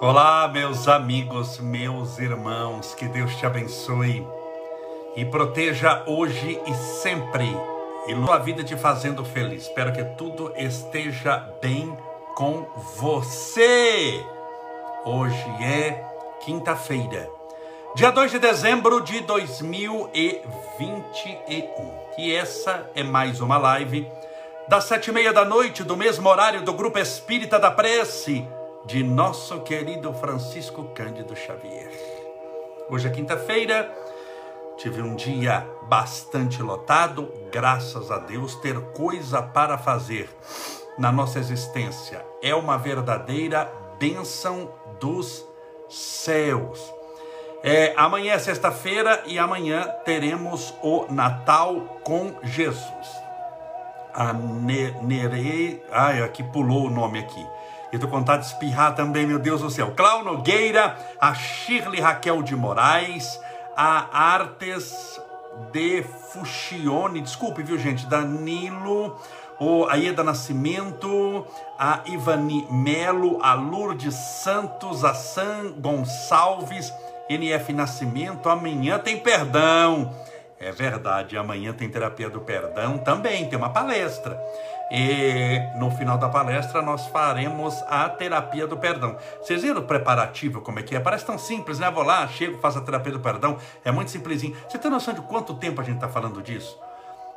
Olá, meus amigos, meus irmãos, que Deus te abençoe e proteja hoje e sempre, e a vida te fazendo feliz. Espero que tudo esteja bem com você. Hoje é quinta-feira, dia 2 de dezembro de 2021. E essa é mais uma live das sete e meia da noite, do mesmo horário do Grupo Espírita da Prece de nosso querido Francisco Cândido Xavier. Hoje é quinta-feira, tive um dia bastante lotado, graças a Deus, ter coisa para fazer na nossa existência é uma verdadeira bênção dos céus. É, amanhã é sexta-feira e amanhã teremos o Natal com Jesus. A Nerei, ai, aqui pulou o nome aqui. Eu tô com vontade de espirrar também, meu Deus do céu. Clau Nogueira, a Shirley Raquel de Moraes, a Artes de Fuxione, desculpe, viu gente, Danilo, o Aida Nascimento, a Ivani Melo, a Lourdes Santos, a San Gonçalves, NF Nascimento, amanhã tem perdão. É verdade, amanhã tem terapia do perdão também, tem uma palestra. E no final da palestra nós faremos a terapia do perdão. Vocês viram o preparativo como é que é? Parece tão simples, né? Vou lá, chego, faço a terapia do perdão. É muito simplesinho. Você tem noção de quanto tempo a gente está falando disso?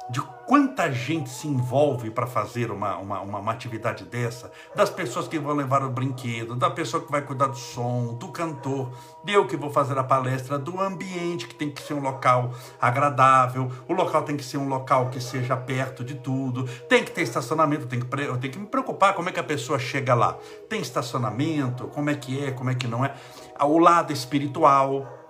De quanta gente se envolve para fazer uma, uma, uma, uma, atividade dessa, das pessoas que vão levar o brinquedo, da pessoa que vai cuidar do som, do cantor, de eu que vou fazer a palestra, do ambiente que tem que ser um local agradável, o local tem que ser um local que seja perto de tudo, tem que ter estacionamento, tem que, eu tenho que me preocupar como é que a pessoa chega lá. Tem estacionamento, como é que é, como é que não é. O lado espiritual,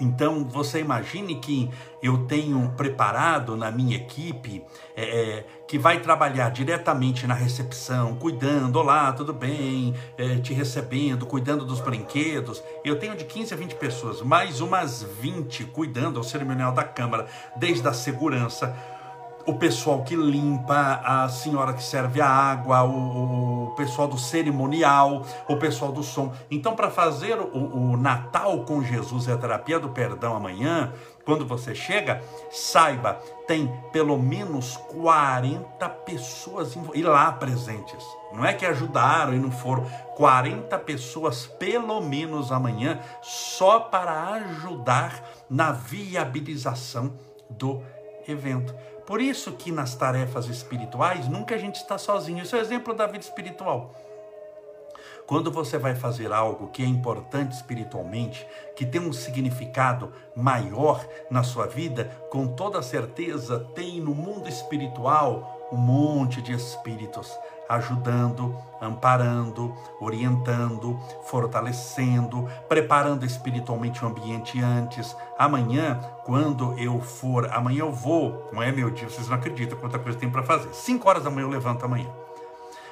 então, você imagine que eu tenho preparado na minha equipe é, é, que vai trabalhar diretamente na recepção, cuidando, olá, tudo bem, é, te recebendo, cuidando dos brinquedos. Eu tenho de 15 a 20 pessoas, mais umas 20 cuidando ao cerimonial da Câmara, desde a segurança o pessoal que limpa, a senhora que serve a água, o, o pessoal do cerimonial, o pessoal do som. Então, para fazer o, o, Natal com Jesus e a terapia do perdão amanhã, quando você chega, saiba, tem pelo menos 40 pessoas e lá presentes. Não é que ajudaram e não foram. 40 pessoas pelo menos amanhã, só para ajudar na viabilização do evento. Por isso que nas tarefas espirituais nunca a gente está sozinho. Isso é exemplo da vida espiritual. Quando você vai fazer algo que é importante espiritualmente, que tem um significado maior na sua vida, com toda certeza tem no mundo espiritual um monte de espíritos ajudando, amparando, orientando, fortalecendo, preparando espiritualmente o ambiente antes. Amanhã, quando eu for, amanhã eu vou, não é meu dia, vocês não acreditam quanta coisa tem para fazer. Cinco horas da manhã eu levanto amanhã.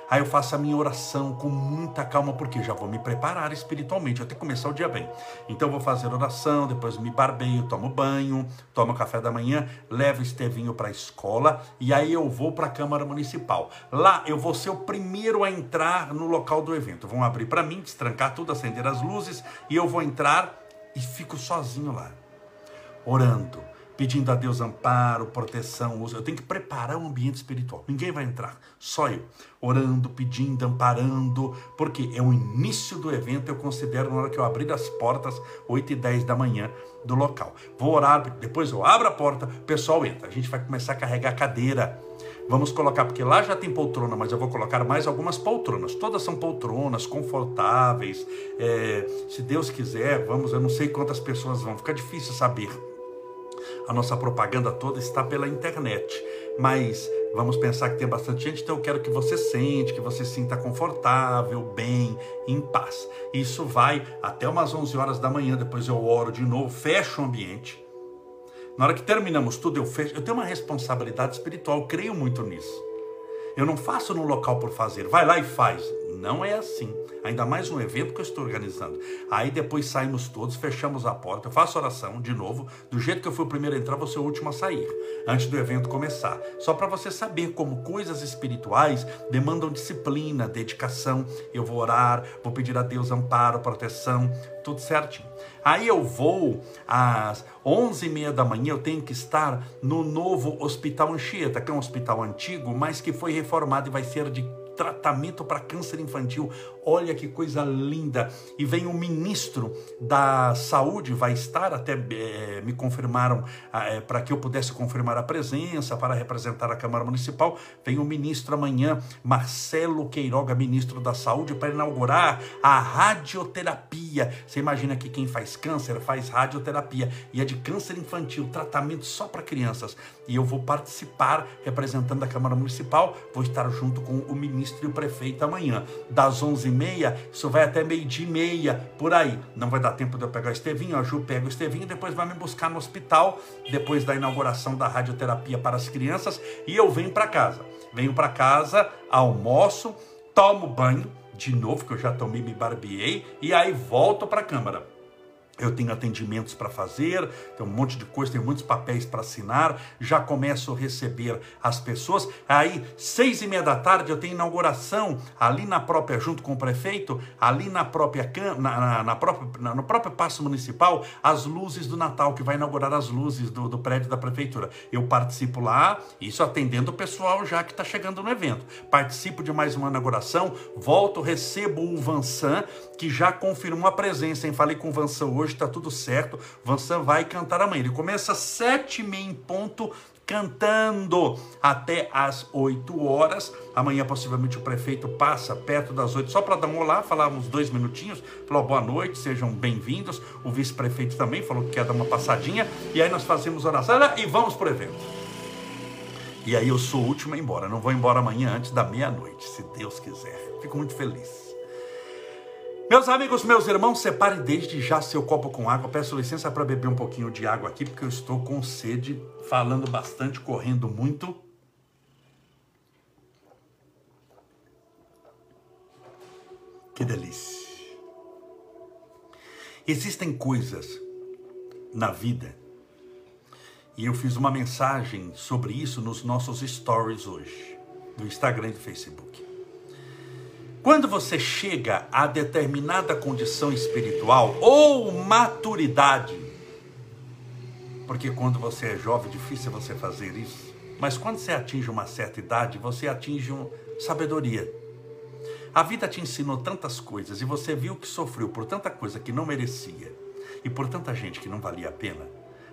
Aí eu faço a minha oração com muita calma, porque já vou me preparar espiritualmente, até começar o dia bem. Então eu vou fazer oração, depois me barbeio, tomo banho, tomo café da manhã, levo o Estevinho para a escola e aí eu vou para a Câmara Municipal. Lá eu vou ser o primeiro a entrar no local do evento. Vão abrir para mim, destrancar tudo, acender as luzes e eu vou entrar e fico sozinho lá, orando pedindo a Deus amparo, proteção. Eu tenho que preparar o ambiente espiritual. Ninguém vai entrar, só eu. Orando, pedindo, amparando, porque é o início do evento, eu considero na hora que eu abrir as portas, 8 e 10 da manhã do local. Vou orar, depois eu abro a porta, o pessoal entra. A gente vai começar a carregar a cadeira. Vamos colocar, porque lá já tem poltrona, mas eu vou colocar mais algumas poltronas. Todas são poltronas, confortáveis. É, se Deus quiser, vamos, eu não sei quantas pessoas vão, fica difícil saber a nossa propaganda toda está pela internet. Mas vamos pensar que tem bastante gente, então eu quero que você sente, que você sinta confortável, bem, em paz. Isso vai até umas 11 horas da manhã, depois eu oro de novo, fecho o ambiente. Na hora que terminamos tudo, eu fecho. Eu tenho uma responsabilidade espiritual, creio muito nisso. Eu não faço no local por fazer, vai lá e faz. Não é assim. Ainda mais um evento que eu estou organizando. Aí depois saímos todos, fechamos a porta, eu faço oração de novo. Do jeito que eu fui o primeiro a entrar, vou ser o último a sair. Antes do evento começar. Só para você saber como coisas espirituais demandam disciplina, dedicação. Eu vou orar, vou pedir a Deus amparo, proteção, tudo certinho. Aí eu vou às 11h30 da manhã, eu tenho que estar no novo Hospital Anchieta, que é um hospital antigo, mas que foi reformado e vai ser de tratamento para câncer infantil. Olha que coisa linda. E vem o ministro da saúde, vai estar, até é, me confirmaram, é, para que eu pudesse confirmar a presença, para representar a Câmara Municipal. Vem o ministro amanhã, Marcelo Queiroga, ministro da Saúde, para inaugurar a radioterapia. Você imagina que quem faz câncer faz radioterapia e é de câncer infantil, tratamento só para crianças. E eu vou participar representando a Câmara Municipal, vou estar junto com o ministro e o prefeito amanhã, das 11h30, isso vai até meio-dia e meia, por aí. Não vai dar tempo de eu pegar o Estevinho, a Ju pega o Estevinho depois vai me buscar no hospital, depois da inauguração da radioterapia para as crianças, e eu venho para casa. Venho para casa, almoço, tomo banho, de novo, que eu já tomei, me barbeei, e aí volto para a Câmara. Eu tenho atendimentos para fazer, tem um monte de coisa, tem muitos papéis para assinar. Já começo a receber as pessoas. Aí, seis e meia da tarde, eu tenho inauguração ali na própria, junto com o prefeito, ali na própria na, na, na própria, na, no próprio Paço Municipal, as luzes do Natal, que vai inaugurar as luzes do, do prédio da prefeitura. Eu participo lá, isso atendendo o pessoal já que está chegando no evento. Participo de mais uma inauguração, volto, recebo o Vansan, que já confirmou a presença, hein? Falei com o Vansan hoje está tudo certo. Vansan vai cantar amanhã. Ele começa às sete e meia em ponto, cantando até às 8 horas. Amanhã, possivelmente, o prefeito passa perto das 8, só para dar um olá, falar uns dois minutinhos, falou boa noite, sejam bem-vindos. O vice-prefeito também falou que quer dar uma passadinha. E aí nós fazemos oração e vamos para o evento. E aí eu sou o último a ir embora. Não vou embora amanhã antes da meia-noite, se Deus quiser. Fico muito feliz. Meus amigos, meus irmãos, separe desde já seu copo com água. Peço licença para beber um pouquinho de água aqui, porque eu estou com sede, falando bastante, correndo muito. Que delícia. Existem coisas na vida, e eu fiz uma mensagem sobre isso nos nossos stories hoje, no Instagram e no Facebook. Quando você chega a determinada condição espiritual ou maturidade, porque quando você é jovem, é difícil você fazer isso, mas quando você atinge uma certa idade, você atinge uma sabedoria. A vida te ensinou tantas coisas e você viu que sofreu por tanta coisa que não merecia e por tanta gente que não valia a pena.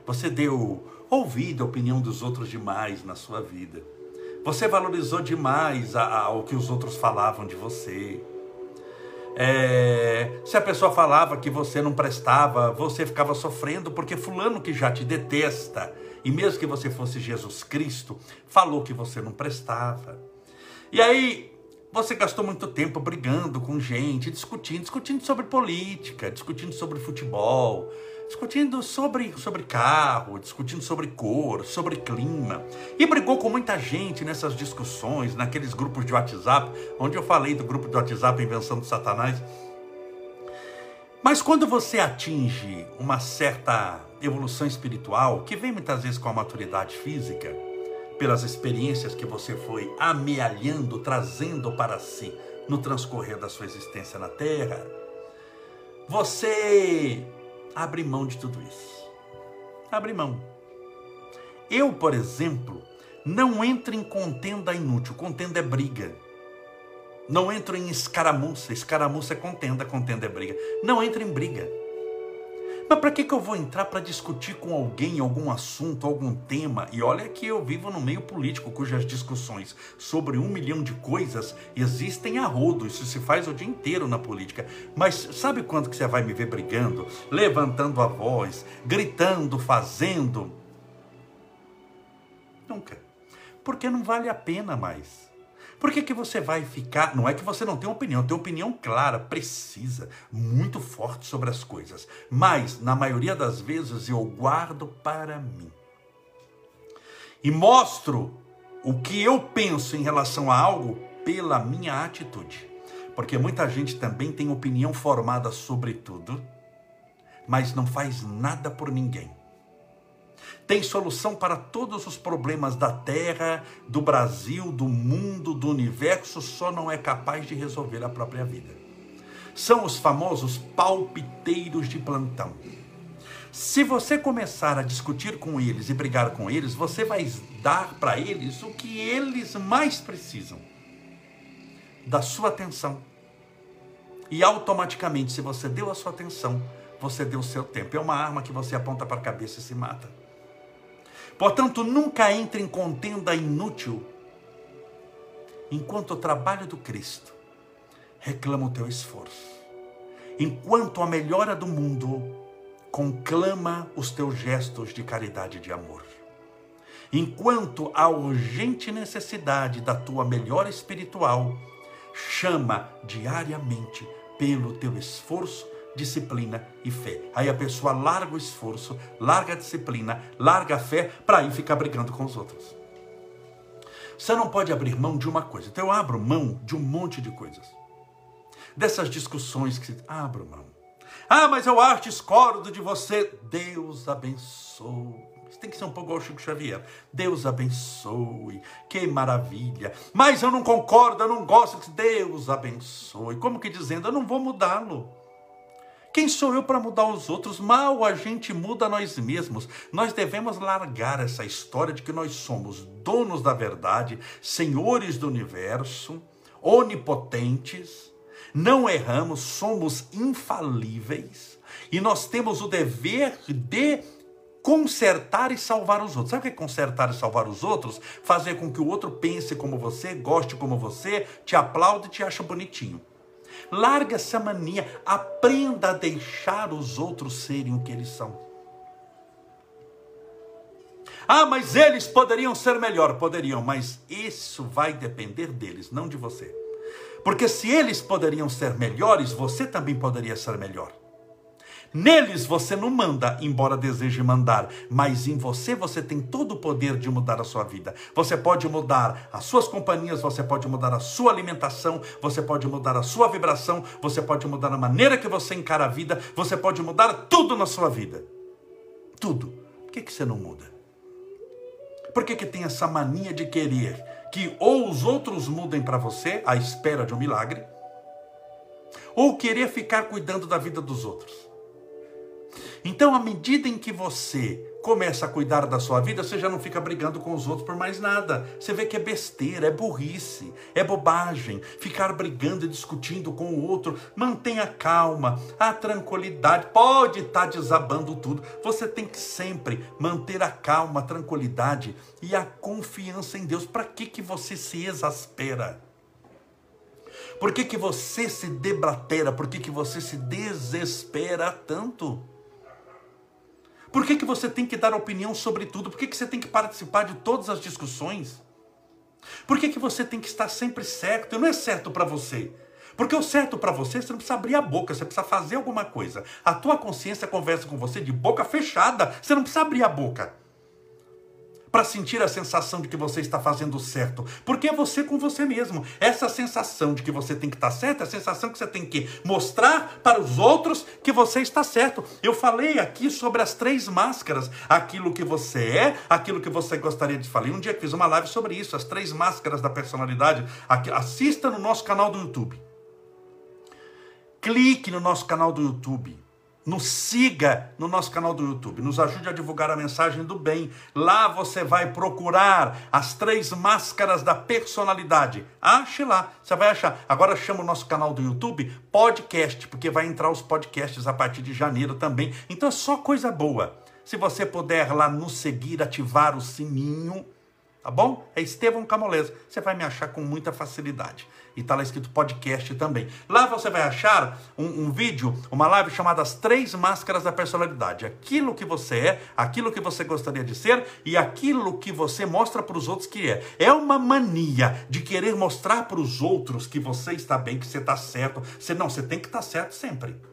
Você deu ouvido a opinião dos outros demais na sua vida. Você valorizou demais a, a, o que os outros falavam de você. É, se a pessoa falava que você não prestava, você ficava sofrendo porque fulano que já te detesta, e mesmo que você fosse Jesus Cristo, falou que você não prestava. E aí você gastou muito tempo brigando com gente, discutindo, discutindo sobre política, discutindo sobre futebol, discutindo sobre, sobre carro, discutindo sobre cor, sobre clima. E brigou com muita gente nessas discussões, naqueles grupos de WhatsApp, onde eu falei do grupo de WhatsApp Invenção do Satanás. Mas quando você atinge uma certa evolução espiritual, que vem muitas vezes com a maturidade física, pelas experiências que você foi amealhando, trazendo para si no transcorrer da sua existência na Terra, você abre mão de tudo isso. Abre mão. Eu, por exemplo, não entro em contenda inútil. Contenda é briga. Não entro em escaramuça. Escaramuça é contenda, contenda é briga. Não entro em briga. Mas para que, que eu vou entrar para discutir com alguém algum assunto, algum tema? E olha que eu vivo no meio político, cujas discussões sobre um milhão de coisas existem a rodo. Isso se faz o dia inteiro na política. Mas sabe quando que você vai me ver brigando, levantando a voz, gritando, fazendo? Nunca. Porque não vale a pena mais. Por que, que você vai ficar? Não é que você não tem opinião, tem opinião clara, precisa, muito forte sobre as coisas. Mas, na maioria das vezes, eu guardo para mim. E mostro o que eu penso em relação a algo pela minha atitude. Porque muita gente também tem opinião formada sobre tudo, mas não faz nada por ninguém. Tem solução para todos os problemas da terra, do Brasil, do mundo, do universo, só não é capaz de resolver a própria vida. São os famosos palpiteiros de plantão. Se você começar a discutir com eles e brigar com eles, você vai dar para eles o que eles mais precisam: da sua atenção. E automaticamente, se você deu a sua atenção, você deu o seu tempo. É uma arma que você aponta para a cabeça e se mata. Portanto, nunca entre em contenda inútil enquanto o trabalho do Cristo reclama o teu esforço. Enquanto a melhora do mundo conclama os teus gestos de caridade e de amor. Enquanto a urgente necessidade da tua melhora espiritual chama diariamente pelo teu esforço, disciplina e fé. Aí a pessoa larga o esforço, larga a disciplina, larga a fé para ir ficar brigando com os outros. Você não pode abrir mão de uma coisa. Então eu abro mão de um monte de coisas. Dessas discussões que abro mão. Ah, mas eu acho discordo de você. Deus abençoe tem que ser um pouco igual Chico Xavier. Deus abençoe, que maravilha. Mas eu não concordo, eu não gosto. Deus abençoe. Como que dizendo, eu não vou mudá-lo. Quem sou eu para mudar os outros? Mal a gente muda nós mesmos. Nós devemos largar essa história de que nós somos donos da verdade, senhores do universo, onipotentes, não erramos, somos infalíveis e nós temos o dever de consertar e salvar os outros. Sabe o que é consertar e salvar os outros? Fazer com que o outro pense como você, goste como você, te aplaude e te ache bonitinho. Larga essa mania, aprenda a deixar os outros serem o que eles são. Ah, mas eles poderiam ser melhor, poderiam, mas isso vai depender deles, não de você. Porque se eles poderiam ser melhores, você também poderia ser melhor. Neles você não manda, embora deseje mandar, mas em você você tem todo o poder de mudar a sua vida. Você pode mudar as suas companhias, você pode mudar a sua alimentação, você pode mudar a sua vibração, você pode mudar a maneira que você encara a vida, você pode mudar tudo na sua vida. Tudo. Por que, que você não muda? Por que, que tem essa mania de querer que ou os outros mudem para você, à espera de um milagre, ou querer ficar cuidando da vida dos outros? Então, à medida em que você começa a cuidar da sua vida, você já não fica brigando com os outros por mais nada. Você vê que é besteira, é burrice, é bobagem ficar brigando e discutindo com o outro. Mantenha calma, a tranquilidade. Pode estar tá desabando tudo. Você tem que sempre manter a calma, a tranquilidade e a confiança em Deus. Para que, que você se exaspera? Por que, que você se deblatera? Por que, que você se desespera tanto? Por que, que você tem que dar opinião sobre tudo? Por que, que você tem que participar de todas as discussões? Por que, que você tem que estar sempre certo? Não é certo para você. Porque o certo para você, você não precisa abrir a boca, você precisa fazer alguma coisa. A tua consciência conversa com você de boca fechada, você não precisa abrir a boca para sentir a sensação de que você está fazendo certo. Porque é você com você mesmo. Essa sensação de que você tem que estar certo, é a sensação que você tem que mostrar para os outros que você está certo. Eu falei aqui sobre as três máscaras: aquilo que você é, aquilo que você gostaria de falar. um dia fiz uma live sobre isso, as três máscaras da personalidade. Assista no nosso canal do YouTube. Clique no nosso canal do YouTube nos siga no nosso canal do YouTube, nos ajude a divulgar a mensagem do bem. Lá você vai procurar as três máscaras da personalidade. Ache lá, você vai achar. Agora chama o nosso canal do YouTube podcast, porque vai entrar os podcasts a partir de janeiro também. Então é só coisa boa. Se você puder lá nos seguir, ativar o sininho, tá bom? É Estevão Camolese. Você vai me achar com muita facilidade. E está lá escrito podcast também. Lá você vai achar um, um, vídeo, uma live chamada As Três Máscaras da Personalidade. Aquilo que você é, aquilo que você gostaria de ser e aquilo que você mostra para os outros que é. É uma mania de querer mostrar para os outros que você está bem, que você está certo. Você não, você tem que estar tá certo sempre.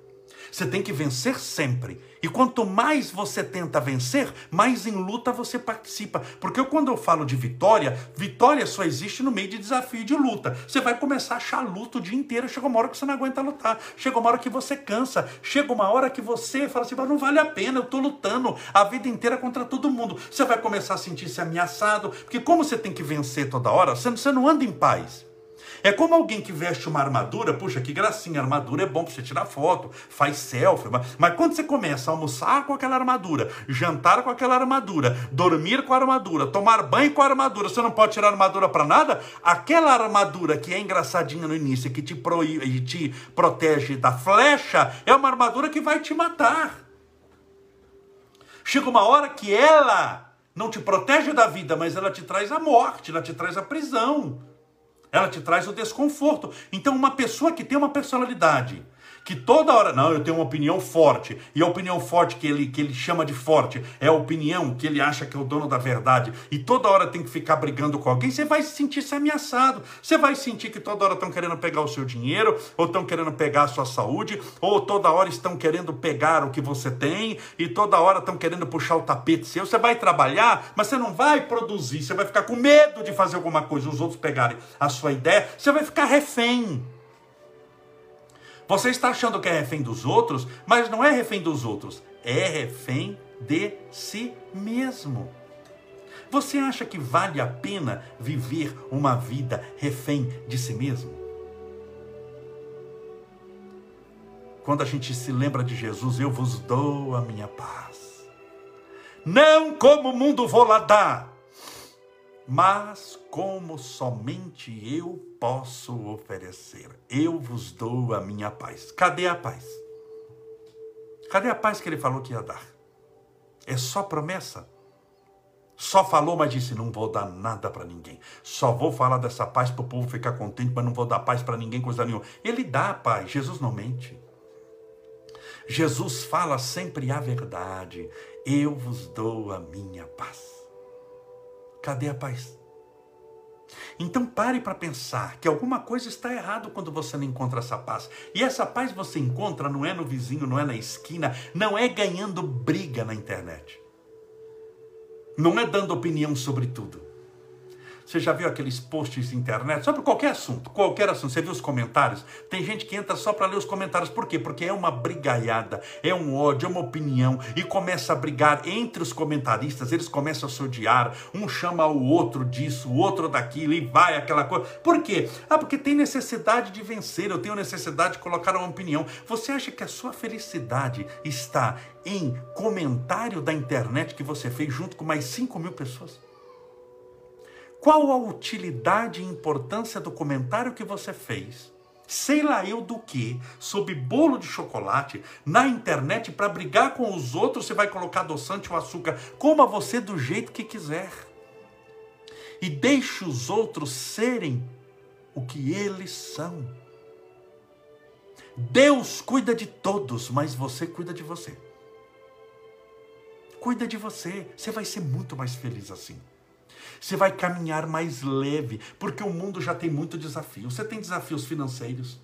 Você tem que vencer sempre. E quanto mais você tenta vencer, mais em luta você participa. Porque quando eu falo de vitória, vitória só existe no meio de desafio e de luta. Você vai começar a achar luta o dia inteiro. Chega uma hora que você não aguenta lutar. Chega uma hora que você cansa. Chega uma hora que você fala assim: mas não vale a pena, eu estou lutando a vida inteira contra todo mundo. Você vai começar a sentir-se ameaçado. Porque como você tem que vencer toda hora, você não anda em paz. É como alguém que veste uma armadura, puxa, que gracinha, armadura é bom para você tirar foto, faz selfie, mas quando você começa a almoçar com aquela armadura, jantar com aquela armadura, dormir com a armadura, tomar banho com a armadura, você não pode tirar a armadura para nada? Aquela armadura que é engraçadinha no início, que te, proíbe, te protege da flecha, é uma armadura que vai te matar. Chega uma hora que ela não te protege da vida, mas ela te traz a morte, ela te traz a prisão. Ela te traz o desconforto. Então, uma pessoa que tem uma personalidade, que toda hora, não, eu tenho uma opinião forte, e a opinião forte que ele, que ele chama de forte é a opinião que ele acha que é o dono da verdade, e toda hora tem que ficar brigando com alguém, você vai se sentir se ameaçado. Você vai sentir que toda hora estão querendo pegar o seu dinheiro, ou estão querendo pegar a sua saúde, ou toda hora estão querendo pegar o que você tem, e toda hora estão querendo puxar o tapete seu. Você vai trabalhar, mas você não vai produzir, você vai ficar com medo de fazer alguma coisa, os outros pegarem a sua ideia, você vai ficar refém. Você está achando que é refém dos outros, mas não é refém dos outros, é refém de si mesmo. Você acha que vale a pena viver uma vida refém de si mesmo? Quando a gente se lembra de Jesus, eu vos dou a minha paz. Não como o mundo vou lá dar, mas como somente eu posso oferecer. Eu vos dou a minha paz. Cadê a paz? Cadê a paz que ele falou que ia dar? É só promessa. Só falou, mas disse: não vou dar nada para ninguém. Só vou falar dessa paz para o povo ficar contente, mas não vou dar paz para ninguém, coisa nenhuma. Ele dá a paz, Jesus não mente. Jesus fala sempre a verdade. Eu vos dou a minha paz. Cadê a paz? Então pare para pensar que alguma coisa está errado quando você não encontra essa paz. E essa paz você encontra não é no vizinho, não é na esquina, não é ganhando briga na internet. Não é dando opinião sobre tudo. Você já viu aqueles posts de internet sobre qualquer assunto, qualquer assunto? Você viu os comentários? Tem gente que entra só para ler os comentários. Por quê? Porque é uma brigaiada, é um ódio, é uma opinião e começa a brigar entre os comentaristas. Eles começam a se odiar. Um chama o outro disso, o outro daquilo e vai aquela coisa. Por quê? Ah, porque tem necessidade de vencer. Eu tenho necessidade de colocar uma opinião. Você acha que a sua felicidade está em comentário da internet que você fez junto com mais 5 mil pessoas? Qual a utilidade e importância do comentário que você fez? Sei lá eu do que, sob bolo de chocolate, na internet, para brigar com os outros, você vai colocar adoçante ou açúcar, coma você do jeito que quiser. E deixe os outros serem o que eles são. Deus cuida de todos, mas você cuida de você. Cuida de você, você vai ser muito mais feliz assim. Você vai caminhar mais leve, porque o mundo já tem muito desafio. Você tem desafios financeiros.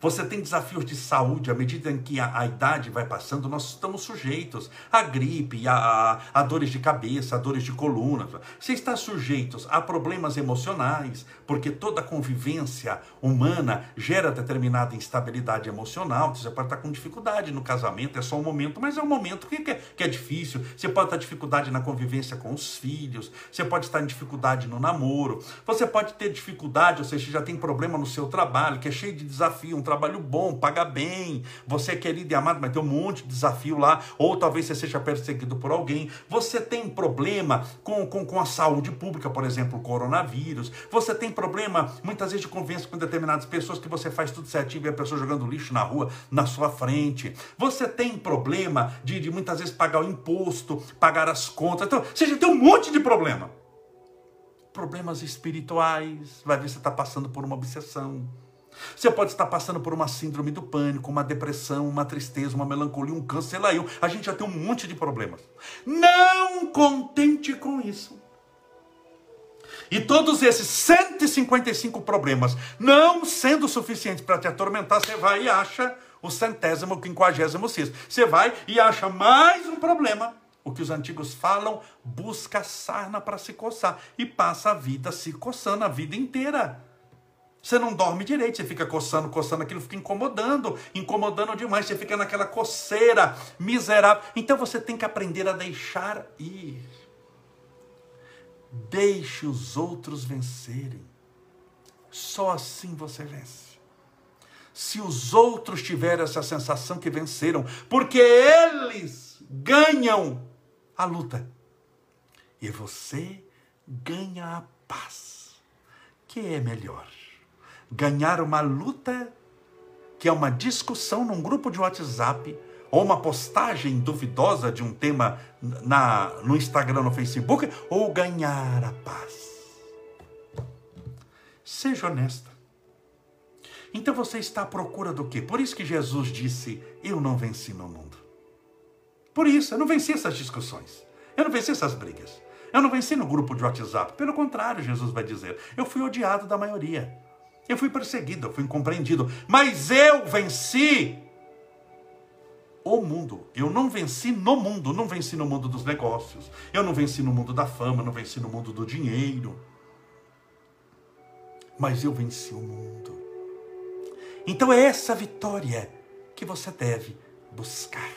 Você tem desafios de saúde, à medida em que a, a idade vai passando, nós estamos sujeitos à gripe, a, a, a, dores de cabeça, a dores de coluna. Você está sujeito a problemas emocionais, porque toda convivência humana gera determinada instabilidade emocional. Você pode estar com dificuldade no casamento, é só um momento, mas é um momento que, que, é, que é difícil. Você pode estar dificuldade na convivência com os filhos, você pode estar em dificuldade no namoro, você pode ter dificuldade, ou seja, já tem problema no seu trabalho, que é cheio de desafio, um trabalho bom, paga bem, você é querido e amado, mas tem um monte de desafio lá, ou talvez você seja perseguido por alguém, você tem problema com, com, com a saúde pública, por exemplo, o coronavírus, você tem problema muitas vezes de convivência com determinadas pessoas que você faz tudo certinho e a pessoa jogando lixo na rua, na sua frente, você tem problema de, de muitas vezes pagar o imposto, pagar as contas, então, você já tem um monte de problema. Problemas espirituais, vai ver se está passando por uma obsessão. Você pode estar passando por uma síndrome do pânico, uma depressão, uma tristeza, uma melancolia, um câncer, sei lá. A gente já tem um monte de problemas. Não contente com isso. E todos esses 155 problemas não sendo suficientes para te atormentar, você vai e acha o centésimo, quinquagésimo sexto. Você vai e acha mais um problema. O que os antigos falam, busca sarna para se coçar. E passa a vida se coçando a vida inteira. Você não dorme direito, você fica coçando, coçando, aquilo fica incomodando, incomodando demais, você fica naquela coceira miserável. Então você tem que aprender a deixar ir. Deixe os outros vencerem. Só assim você vence. Se os outros tiverem essa sensação que venceram, porque eles ganham a luta. E você ganha a paz. Que é melhor? Ganhar uma luta que é uma discussão num grupo de WhatsApp ou uma postagem duvidosa de um tema na, no Instagram, no Facebook, ou ganhar a paz. Seja honesta. Então você está à procura do quê? Por isso que Jesus disse: Eu não venci no mundo. Por isso, eu não venci essas discussões. Eu não venci essas brigas. Eu não venci no grupo de WhatsApp. Pelo contrário, Jesus vai dizer: Eu fui odiado da maioria. Eu fui perseguido, eu fui incompreendido. Mas eu venci o mundo. Eu não venci no mundo, não venci no mundo dos negócios, eu não venci no mundo da fama, não venci no mundo do dinheiro. Mas eu venci o mundo. Então é essa vitória que você deve buscar.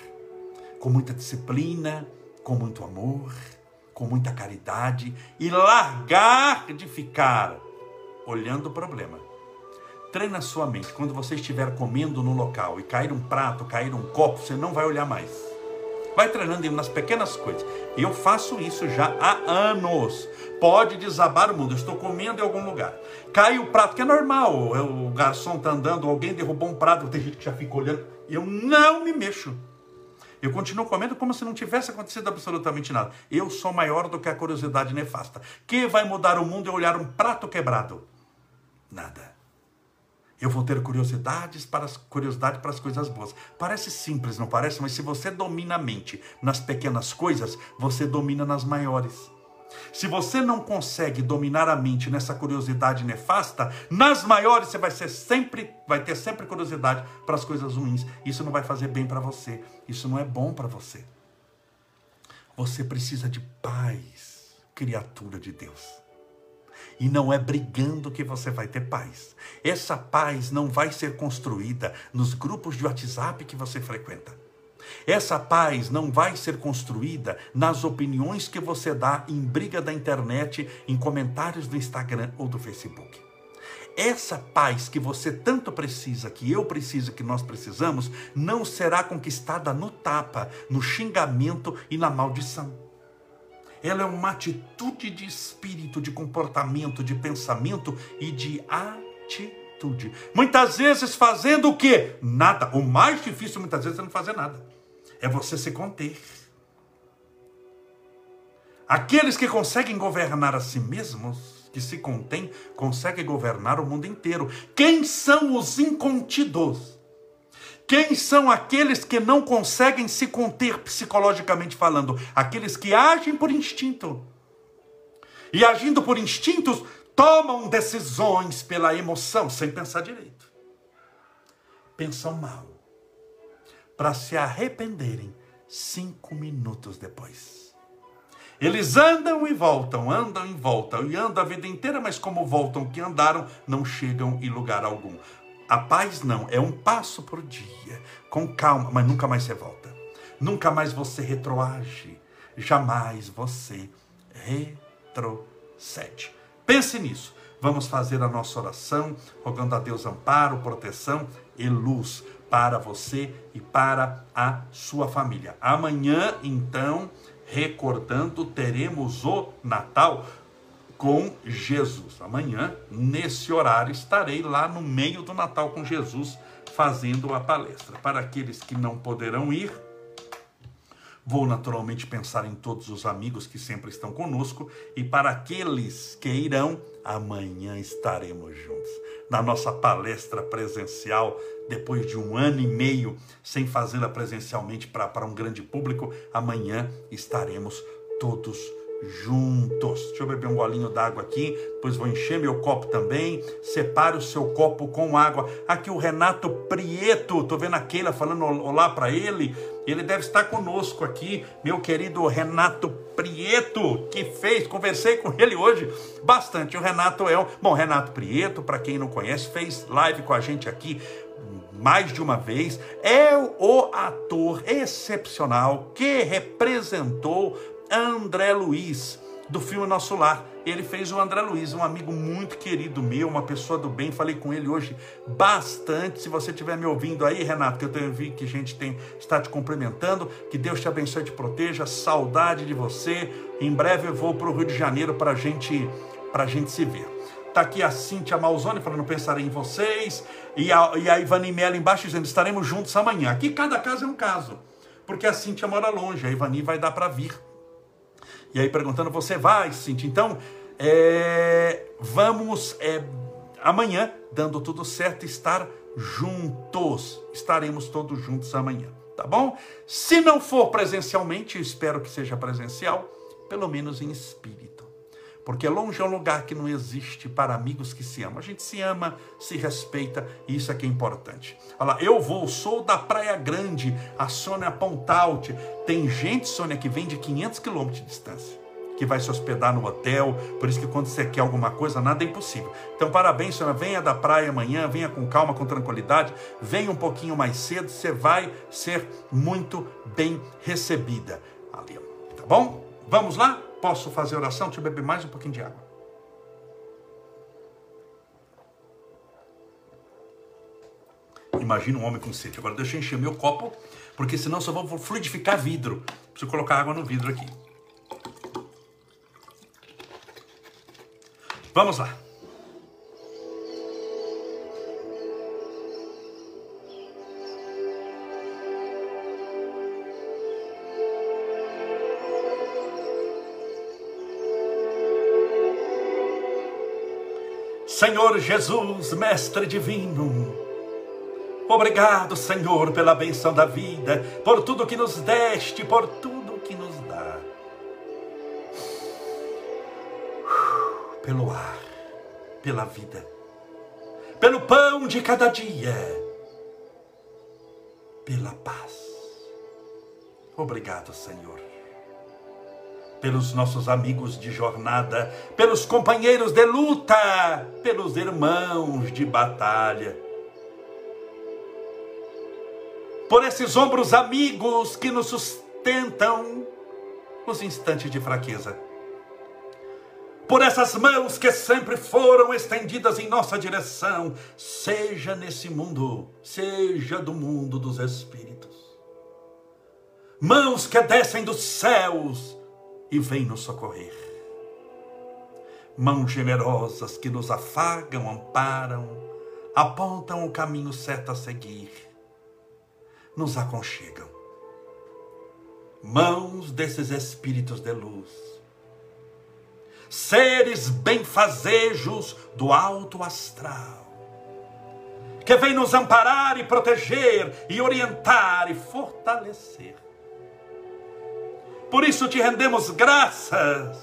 Com muita disciplina, com muito amor, com muita caridade e largar de ficar olhando o problema Treina a sua mente. Quando você estiver comendo no local e cair um prato, cair um copo, você não vai olhar mais. Vai treinando nas pequenas coisas. Eu faço isso já há anos. Pode desabar o mundo. Eu estou comendo em algum lugar. Cai o prato, que é normal. O garçom está andando, alguém derrubou um prato, tem gente que já fica olhando. Eu não me mexo. Eu continuo comendo como se não tivesse acontecido absolutamente nada. Eu sou maior do que a curiosidade nefasta. Que vai mudar o mundo é olhar um prato quebrado? Nada. Eu vou ter curiosidades para as, curiosidade para as coisas boas. Parece simples, não parece? Mas se você domina a mente nas pequenas coisas, você domina nas maiores. Se você não consegue dominar a mente nessa curiosidade nefasta, nas maiores você vai ser sempre, vai ter sempre curiosidade para as coisas ruins. Isso não vai fazer bem para você. Isso não é bom para você. Você precisa de paz, criatura de Deus. E não é brigando que você vai ter paz. Essa paz não vai ser construída nos grupos de WhatsApp que você frequenta. Essa paz não vai ser construída nas opiniões que você dá em briga da internet, em comentários do Instagram ou do Facebook. Essa paz que você tanto precisa, que eu preciso, que nós precisamos, não será conquistada no tapa, no xingamento e na maldição ela é uma atitude de espírito, de comportamento, de pensamento e de atitude. Muitas vezes fazendo o quê? Nada. O mais difícil muitas vezes é não fazer nada. É você se conter. Aqueles que conseguem governar a si mesmos, que se contêm, conseguem governar o mundo inteiro. Quem são os incontidos? Quem são aqueles que não conseguem se conter psicologicamente falando? Aqueles que agem por instinto. E agindo por instintos, tomam decisões pela emoção, sem pensar direito. Pensam mal. Para se arrependerem cinco minutos depois. Eles andam e voltam, andam e voltam, e andam a vida inteira, mas como voltam que andaram, não chegam em lugar algum. A paz não, é um passo por dia, com calma, mas nunca mais você volta. Nunca mais você retroage. Jamais você retrocede. Pense nisso. Vamos fazer a nossa oração, rogando a Deus amparo, proteção e luz para você e para a sua família. Amanhã, então, recordando, teremos o Natal com Jesus. Amanhã, nesse horário, estarei lá no meio do Natal com Jesus fazendo a palestra. Para aqueles que não poderão ir, vou naturalmente pensar em todos os amigos que sempre estão conosco e para aqueles que irão, amanhã estaremos juntos. Na nossa palestra presencial, depois de um ano e meio sem fazê-la presencialmente para um grande público, amanhã estaremos todos juntos. Deixa eu beber um golinho d'água aqui, depois vou encher meu copo também. Separe o seu copo com água. Aqui o Renato Prieto, tô vendo a Keila falando olá para ele. Ele deve estar conosco aqui, meu querido Renato Prieto, que fez, conversei com ele hoje bastante. O Renato é, bom, Renato Prieto, para quem não conhece, fez live com a gente aqui mais de uma vez, é o ator excepcional que representou André Luiz, do filme Nosso Lar. Ele fez o André Luiz, um amigo muito querido meu, uma pessoa do bem. Falei com ele hoje bastante. Se você estiver me ouvindo aí, Renato, que eu tenho vi que gente tem, está te cumprimentando. Que Deus te abençoe e te proteja. Saudade de você. Em breve eu vou para o Rio de Janeiro para gente, a gente se ver. Está aqui a Cíntia Malzone falando, pensarei em vocês. E a, e a Ivani Mello embaixo dizendo, estaremos juntos amanhã. Aqui cada caso é um caso. Porque a Cíntia mora longe, a Ivani vai dar para vir. E aí perguntando, você vai, Cintia? Então, é, vamos é, amanhã, dando tudo certo, estar juntos. Estaremos todos juntos amanhã, tá bom? Se não for presencialmente, espero que seja presencial, pelo menos em espírito. Porque longe é um lugar que não existe para amigos que se amam. A gente se ama, se respeita, e isso é que é importante. Olha lá, eu vou, sou da Praia Grande, a Sônia Pontalte. Tem gente, Sônia, que vem de 500 quilômetros de distância que vai se hospedar no hotel, por isso que quando você quer alguma coisa, nada é impossível. Então, parabéns, senhora, venha da praia amanhã, venha com calma, com tranquilidade, venha um pouquinho mais cedo, você vai ser muito bem recebida ali, tá bom? Vamos lá? Posso fazer oração? Deixa eu beber mais um pouquinho de água. Imagina um homem com sede. Agora deixa eu encher meu copo, porque senão só vou fluidificar vidro. Preciso colocar água no vidro aqui. Vamos lá. Senhor Jesus, Mestre Divino, obrigado, Senhor, pela benção da vida, por tudo que nos deste, por tudo que nos dá. Pelo ar, pela vida, pelo pão de cada dia, pela paz. Obrigado, Senhor pelos nossos amigos de jornada, pelos companheiros de luta, pelos irmãos de batalha. Por esses ombros amigos que nos sustentam nos instantes de fraqueza. Por essas mãos que sempre foram estendidas em nossa direção, seja nesse mundo, seja do mundo dos espíritos. Mãos que descem dos céus e vem nos socorrer. Mãos generosas que nos afagam, amparam, apontam o caminho certo a seguir, nos aconchegam. Mãos desses espíritos de luz, seres benfazejos do alto astral, que vem nos amparar e proteger e orientar e fortalecer por isso te rendemos graças,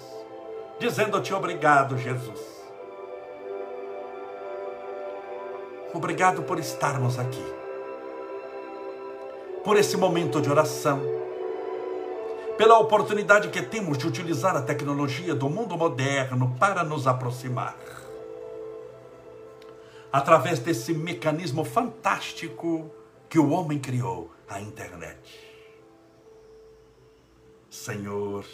dizendo-te obrigado, Jesus. Obrigado por estarmos aqui, por esse momento de oração, pela oportunidade que temos de utilizar a tecnologia do mundo moderno para nos aproximar. Através desse mecanismo fantástico que o homem criou, a internet. Senhor,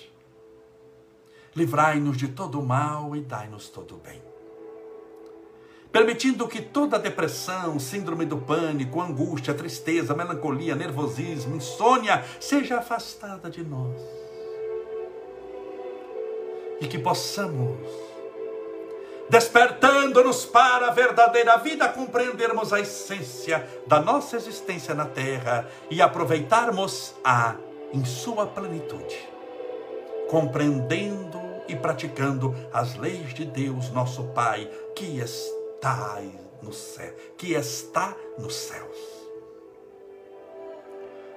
livrai-nos de todo o mal e dai-nos todo o bem. Permitindo que toda depressão, síndrome do pânico, angústia, tristeza, melancolia, nervosismo, insônia seja afastada de nós. E que possamos, despertando-nos para a verdadeira vida, compreendermos a essência da nossa existência na terra e aproveitarmos a em sua plenitude, compreendendo e praticando as leis de Deus, nosso Pai, que está no céu, que está nos céus.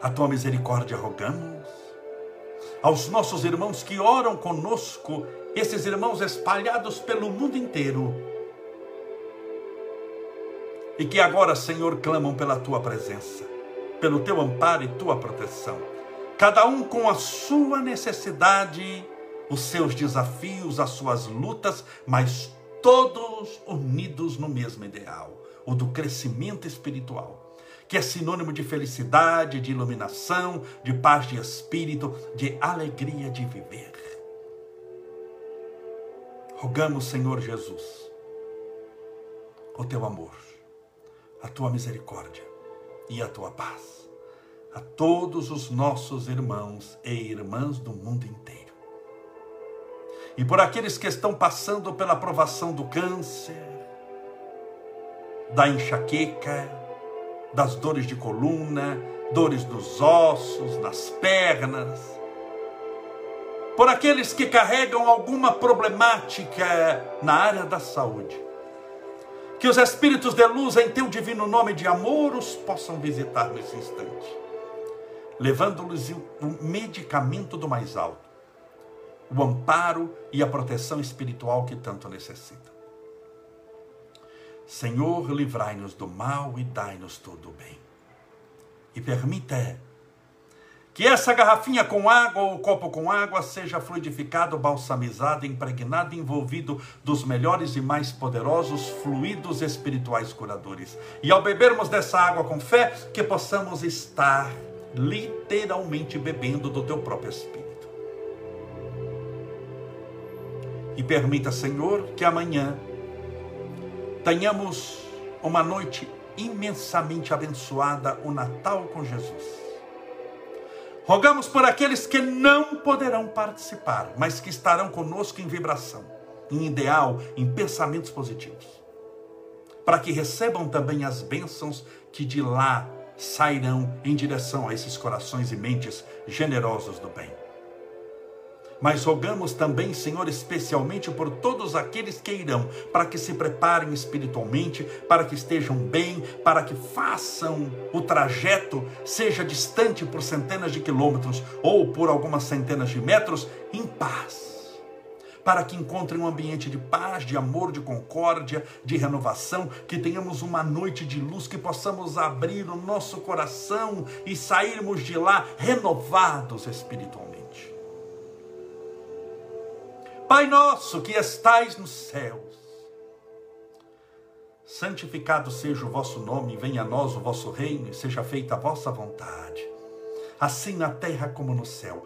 A tua misericórdia rogamos, aos nossos irmãos que oram conosco, esses irmãos espalhados pelo mundo inteiro, e que agora, Senhor, clamam pela tua presença, pelo teu amparo e tua proteção, cada um com a sua necessidade, os seus desafios, as suas lutas, mas todos unidos no mesmo ideal, o do crescimento espiritual que é sinônimo de felicidade, de iluminação, de paz de espírito, de alegria de viver. Rogamos, Senhor Jesus, o teu amor, a tua misericórdia e a tua paz a todos os nossos irmãos e irmãs do mundo inteiro. E por aqueles que estão passando pela provação do câncer, da enxaqueca, das dores de coluna, dores nos ossos, nas pernas. Por aqueles que carregam alguma problemática na área da saúde. Que os espíritos de luz, em teu divino nome de amor, os possam visitar nesse instante, levando-lhes o medicamento do mais alto, o amparo e a proteção espiritual que tanto necessitam. Senhor, livrai-nos do mal e dai-nos todo o bem. E permita que essa garrafinha com água ou copo com água seja fluidificado, balsamizado, impregnado, envolvido dos melhores e mais poderosos fluidos espirituais curadores. E ao bebermos dessa água com fé, que possamos estar literalmente bebendo do teu próprio Espírito. E permita, Senhor, que amanhã tenhamos uma noite imensamente abençoada, o Natal com Jesus. Rogamos por aqueles que não poderão participar, mas que estarão conosco em vibração, em ideal, em pensamentos positivos, para que recebam também as bênçãos que de lá sairão em direção a esses corações e mentes generosos do bem. Mas rogamos também, Senhor, especialmente por todos aqueles que irão, para que se preparem espiritualmente, para que estejam bem, para que façam o trajeto, seja distante por centenas de quilômetros ou por algumas centenas de metros, em paz para que encontrem um ambiente de paz, de amor, de concórdia, de renovação, que tenhamos uma noite de luz, que possamos abrir o nosso coração e sairmos de lá renovados espiritualmente. Pai nosso que estais nos céus, santificado seja o vosso nome, venha a nós o vosso reino e seja feita a vossa vontade, assim na terra como no céu.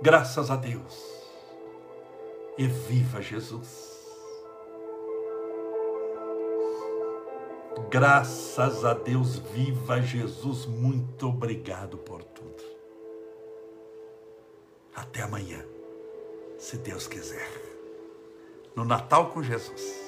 graças a Deus. E viva Jesus. Graças a Deus, viva Jesus. Muito obrigado por tudo. Até amanhã, se Deus quiser. No Natal com Jesus.